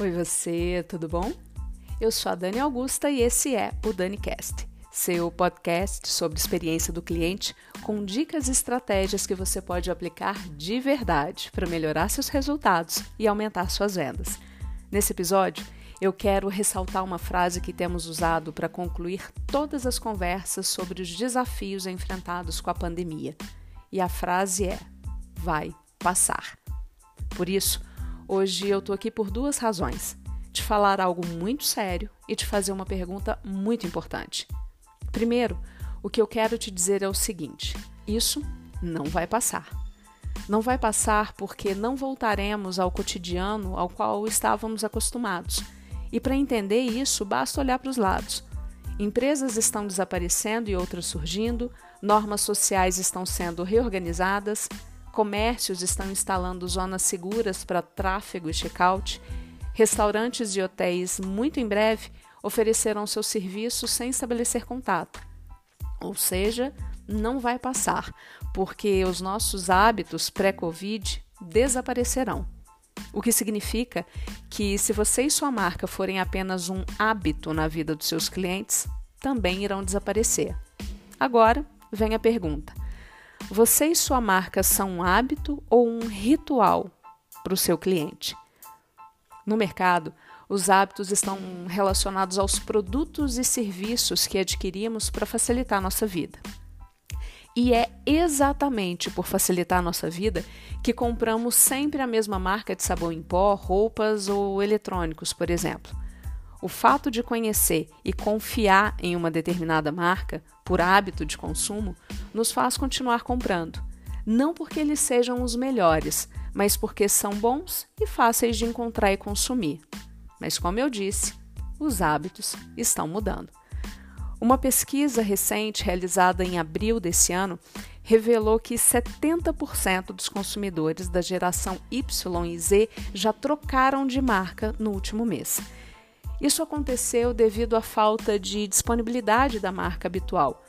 Oi você, tudo bom? Eu sou a Dani Augusta e esse é o DaniCast, seu podcast sobre experiência do cliente com dicas e estratégias que você pode aplicar de verdade para melhorar seus resultados e aumentar suas vendas. Nesse episódio, eu quero ressaltar uma frase que temos usado para concluir todas as conversas sobre os desafios enfrentados com a pandemia. E a frase é: vai passar. Por isso, Hoje eu tô aqui por duas razões: te falar algo muito sério e te fazer uma pergunta muito importante. Primeiro, o que eu quero te dizer é o seguinte: isso não vai passar. Não vai passar porque não voltaremos ao cotidiano ao qual estávamos acostumados. E para entender isso, basta olhar para os lados. Empresas estão desaparecendo e outras surgindo, normas sociais estão sendo reorganizadas, Comércios estão instalando zonas seguras para tráfego e check-out. Restaurantes e hotéis, muito em breve, oferecerão seus serviços sem estabelecer contato. Ou seja, não vai passar, porque os nossos hábitos pré-Covid desaparecerão. O que significa que, se você e sua marca forem apenas um hábito na vida dos seus clientes, também irão desaparecer. Agora vem a pergunta: você e sua marca são um hábito ou um ritual para o seu cliente? No mercado, os hábitos estão relacionados aos produtos e serviços que adquirimos para facilitar a nossa vida. E é exatamente por facilitar a nossa vida que compramos sempre a mesma marca de sabão em pó, roupas ou eletrônicos, por exemplo. O fato de conhecer e confiar em uma determinada marca, por hábito de consumo, nos faz continuar comprando. Não porque eles sejam os melhores, mas porque são bons e fáceis de encontrar e consumir. Mas, como eu disse, os hábitos estão mudando. Uma pesquisa recente realizada em abril desse ano revelou que 70% dos consumidores da geração Y e Z já trocaram de marca no último mês. Isso aconteceu devido à falta de disponibilidade da marca habitual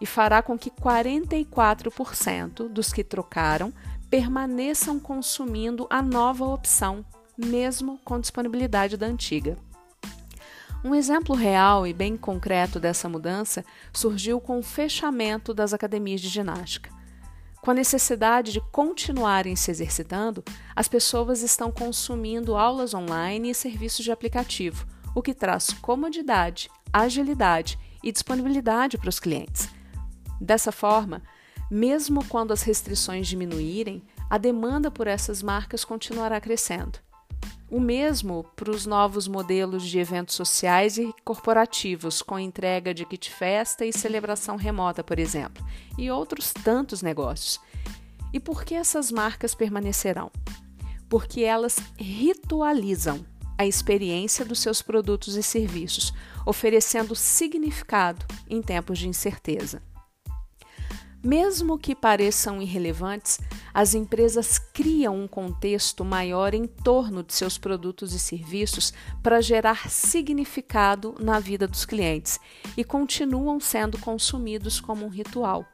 e fará com que 44% dos que trocaram permaneçam consumindo a nova opção, mesmo com disponibilidade da antiga. Um exemplo real e bem concreto dessa mudança surgiu com o fechamento das academias de ginástica. Com a necessidade de continuarem se exercitando, as pessoas estão consumindo aulas online e serviços de aplicativo o que traz comodidade, agilidade e disponibilidade para os clientes. Dessa forma, mesmo quando as restrições diminuírem, a demanda por essas marcas continuará crescendo. O mesmo para os novos modelos de eventos sociais e corporativos, com entrega de kit festa e celebração remota, por exemplo, e outros tantos negócios. E por que essas marcas permanecerão? Porque elas ritualizam a experiência dos seus produtos e serviços, oferecendo significado em tempos de incerteza. Mesmo que pareçam irrelevantes, as empresas criam um contexto maior em torno de seus produtos e serviços para gerar significado na vida dos clientes e continuam sendo consumidos como um ritual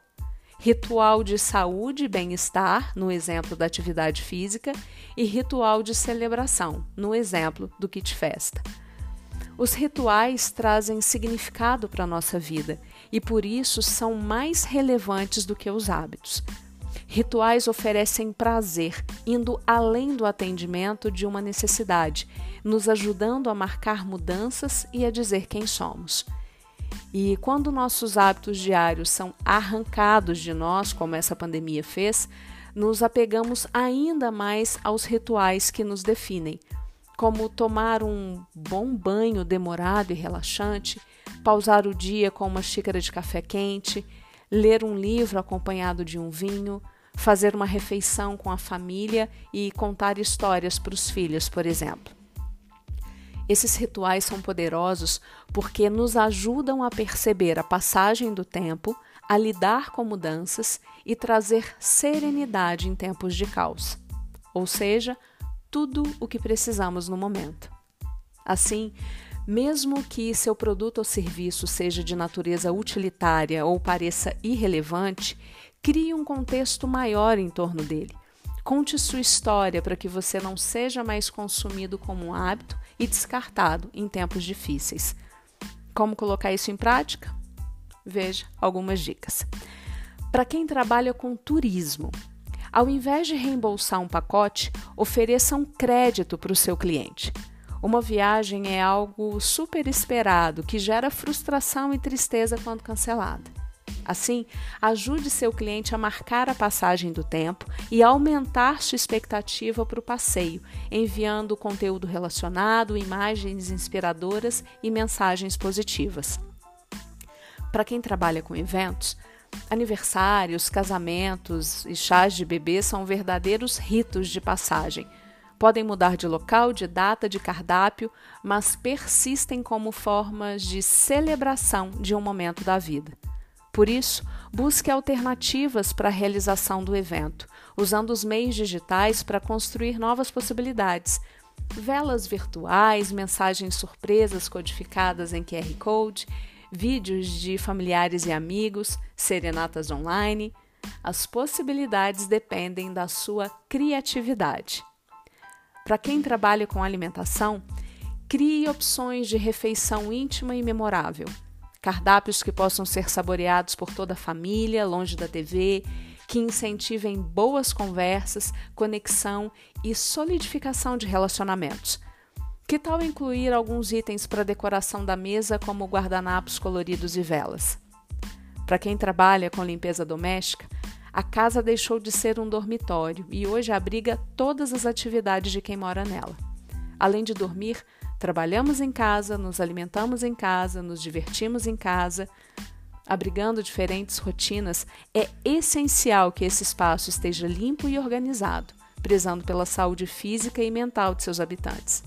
ritual de saúde e bem-estar, no exemplo da atividade física, e ritual de celebração, no exemplo do kit festa. Os rituais trazem significado para a nossa vida e por isso são mais relevantes do que os hábitos. Rituais oferecem prazer, indo além do atendimento de uma necessidade, nos ajudando a marcar mudanças e a dizer quem somos. E quando nossos hábitos diários são arrancados de nós, como essa pandemia fez, nos apegamos ainda mais aos rituais que nos definem, como tomar um bom banho demorado e relaxante, pausar o dia com uma xícara de café quente, ler um livro acompanhado de um vinho, fazer uma refeição com a família e contar histórias para os filhos, por exemplo. Esses rituais são poderosos porque nos ajudam a perceber a passagem do tempo, a lidar com mudanças e trazer serenidade em tempos de caos. Ou seja, tudo o que precisamos no momento. Assim, mesmo que seu produto ou serviço seja de natureza utilitária ou pareça irrelevante, crie um contexto maior em torno dele Conte sua história para que você não seja mais consumido como um hábito e descartado em tempos difíceis. Como colocar isso em prática? Veja algumas dicas. Para quem trabalha com turismo, ao invés de reembolsar um pacote, ofereça um crédito para o seu cliente. Uma viagem é algo super esperado que gera frustração e tristeza quando cancelada. Assim, ajude seu cliente a marcar a passagem do tempo e aumentar sua expectativa para o passeio, enviando conteúdo relacionado, imagens inspiradoras e mensagens positivas. Para quem trabalha com eventos, aniversários, casamentos e chás de bebê são verdadeiros ritos de passagem. Podem mudar de local, de data, de cardápio, mas persistem como formas de celebração de um momento da vida. Por isso, busque alternativas para a realização do evento, usando os meios digitais para construir novas possibilidades. Velas virtuais, mensagens surpresas codificadas em QR Code, vídeos de familiares e amigos, serenatas online. As possibilidades dependem da sua criatividade. Para quem trabalha com alimentação, crie opções de refeição íntima e memorável cardápios que possam ser saboreados por toda a família, longe da TV, que incentivem boas conversas, conexão e solidificação de relacionamentos. Que tal incluir alguns itens para decoração da mesa, como guardanapos coloridos e velas? Para quem trabalha com limpeza doméstica, a casa deixou de ser um dormitório e hoje abriga todas as atividades de quem mora nela. Além de dormir, Trabalhamos em casa, nos alimentamos em casa, nos divertimos em casa. Abrigando diferentes rotinas, é essencial que esse espaço esteja limpo e organizado, prezando pela saúde física e mental de seus habitantes.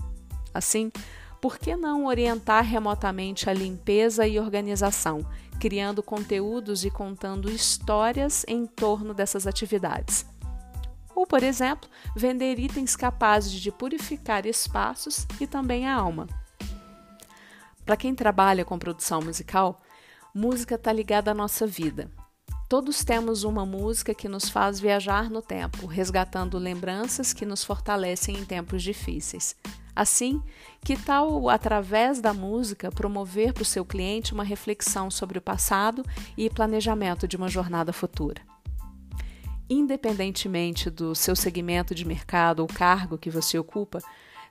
Assim, por que não orientar remotamente a limpeza e organização, criando conteúdos e contando histórias em torno dessas atividades? Ou, por exemplo, vender itens capazes de purificar espaços e também a alma. Para quem trabalha com produção musical, música está ligada à nossa vida. Todos temos uma música que nos faz viajar no tempo, resgatando lembranças que nos fortalecem em tempos difíceis. Assim, que tal, através da música, promover para o seu cliente uma reflexão sobre o passado e planejamento de uma jornada futura? Independentemente do seu segmento de mercado ou cargo que você ocupa,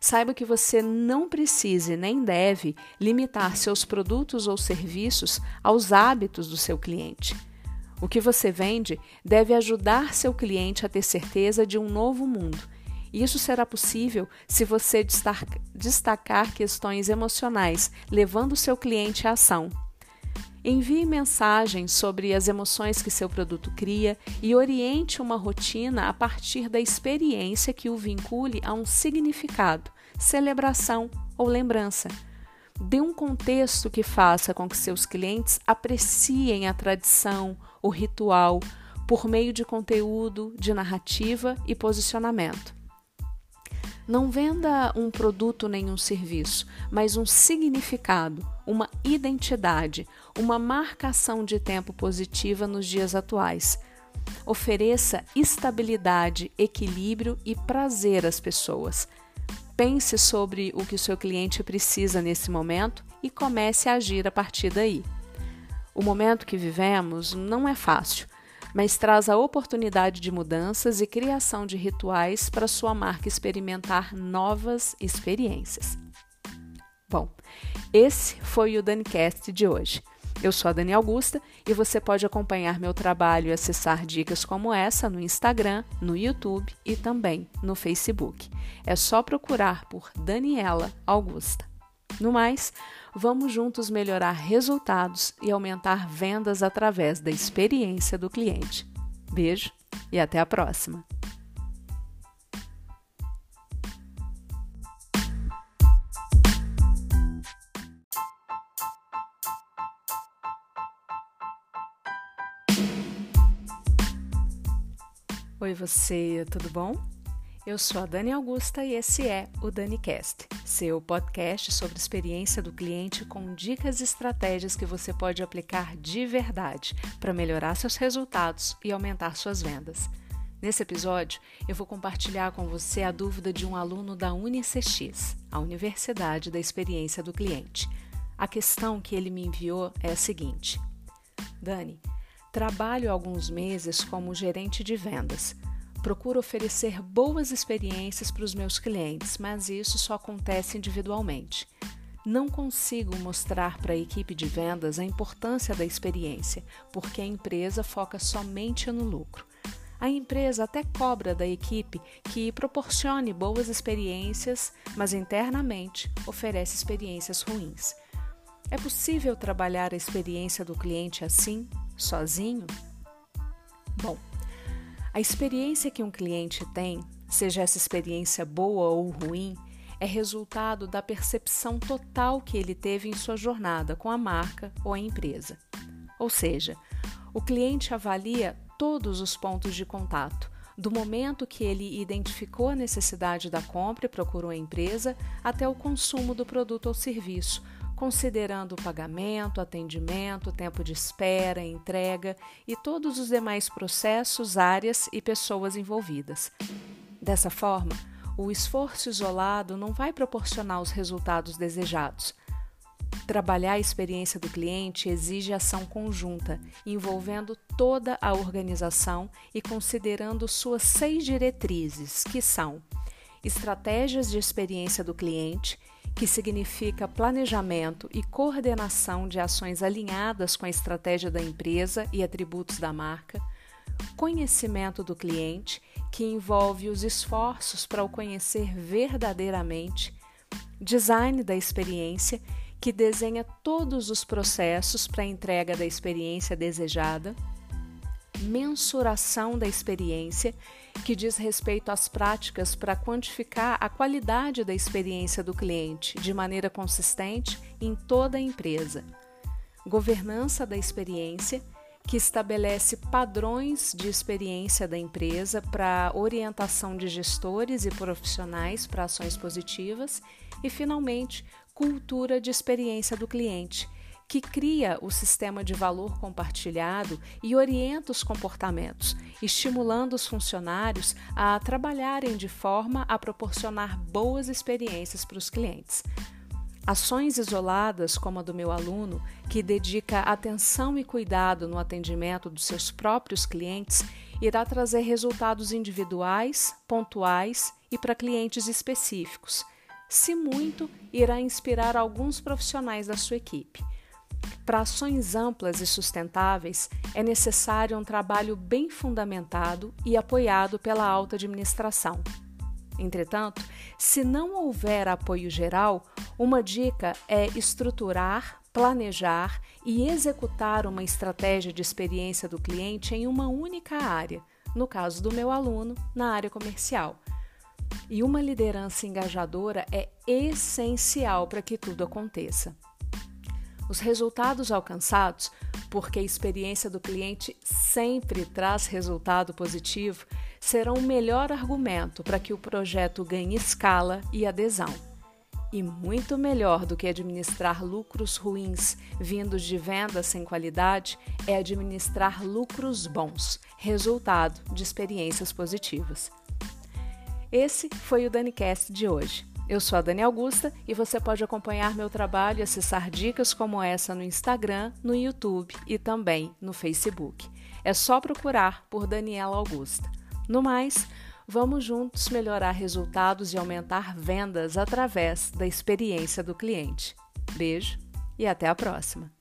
saiba que você não precisa nem deve limitar seus produtos ou serviços aos hábitos do seu cliente. O que você vende deve ajudar seu cliente a ter certeza de um novo mundo. Isso será possível se você destacar questões emocionais, levando seu cliente à ação. Envie mensagens sobre as emoções que seu produto cria e oriente uma rotina a partir da experiência que o vincule a um significado, celebração ou lembrança. Dê um contexto que faça com que seus clientes apreciem a tradição, o ritual, por meio de conteúdo, de narrativa e posicionamento. Não venda um produto nem um serviço, mas um significado, uma identidade, uma marcação de tempo positiva nos dias atuais. Ofereça estabilidade, equilíbrio e prazer às pessoas. Pense sobre o que o seu cliente precisa nesse momento e comece a agir a partir daí. O momento que vivemos não é fácil mas traz a oportunidade de mudanças e criação de rituais para sua marca experimentar novas experiências. Bom, esse foi o DaniCast de hoje. Eu sou a Dani Augusta e você pode acompanhar meu trabalho e acessar dicas como essa no Instagram, no YouTube e também no Facebook. É só procurar por Daniela Augusta. No mais, vamos juntos melhorar resultados e aumentar vendas através da experiência do cliente. Beijo e até a próxima! Oi, você, tudo bom? Eu sou a Dani Augusta e esse é o DaniCast, seu podcast sobre experiência do cliente com dicas e estratégias que você pode aplicar de verdade para melhorar seus resultados e aumentar suas vendas. Nesse episódio, eu vou compartilhar com você a dúvida de um aluno da UniCX, a Universidade da Experiência do Cliente. A questão que ele me enviou é a seguinte: Dani, trabalho alguns meses como gerente de vendas. Procuro oferecer boas experiências para os meus clientes, mas isso só acontece individualmente. Não consigo mostrar para a equipe de vendas a importância da experiência, porque a empresa foca somente no lucro. A empresa até cobra da equipe que proporcione boas experiências, mas internamente oferece experiências ruins. É possível trabalhar a experiência do cliente assim, sozinho? Bom, a experiência que um cliente tem, seja essa experiência boa ou ruim, é resultado da percepção total que ele teve em sua jornada com a marca ou a empresa. Ou seja, o cliente avalia todos os pontos de contato, do momento que ele identificou a necessidade da compra e procurou a empresa até o consumo do produto ou serviço, considerando o pagamento, atendimento, tempo de espera, entrega e todos os demais processos, áreas e pessoas envolvidas. Dessa forma, o esforço isolado não vai proporcionar os resultados desejados. Trabalhar a experiência do cliente exige ação conjunta, envolvendo toda a organização e considerando suas seis diretrizes, que são estratégias de experiência do cliente, que significa planejamento e coordenação de ações alinhadas com a estratégia da empresa e atributos da marca, conhecimento do cliente, que envolve os esforços para o conhecer verdadeiramente, design da experiência, que desenha todos os processos para a entrega da experiência desejada, mensuração da experiência, que diz respeito às práticas para quantificar a qualidade da experiência do cliente de maneira consistente em toda a empresa, governança da experiência, que estabelece padrões de experiência da empresa para orientação de gestores e profissionais para ações positivas e, finalmente, cultura de experiência do cliente, que cria o sistema de valor compartilhado e orienta os comportamentos, estimulando os funcionários a trabalharem de forma a proporcionar boas experiências para os clientes. Ações isoladas, como a do meu aluno, que dedica atenção e cuidado no atendimento dos seus próprios clientes, irá trazer resultados individuais, pontuais e para clientes específicos. Se muito, irá inspirar alguns profissionais da sua equipe. Para ações amplas e sustentáveis, é necessário um trabalho bem fundamentado e apoiado pela alta administração. Entretanto, se não houver apoio geral, uma dica é estruturar, planejar e executar uma estratégia de experiência do cliente em uma única área, no caso do meu aluno, na área comercial. E uma liderança engajadora é essencial para que tudo aconteça. Os resultados alcançados, porque a experiência do cliente sempre traz resultado positivo, serão o melhor argumento para que o projeto ganhe escala e adesão. E muito melhor do que administrar lucros ruins vindos de vendas sem qualidade é administrar lucros bons, resultado de experiências positivas. Esse foi o DaniCast de hoje. Eu sou a Dani Augusta e você pode acompanhar meu trabalho e acessar dicas como essa no Instagram, no YouTube e também no Facebook. É só procurar por Daniela Augusta. No mais, vamos juntos melhorar resultados e aumentar vendas através da experiência do cliente. Beijo e até a próxima!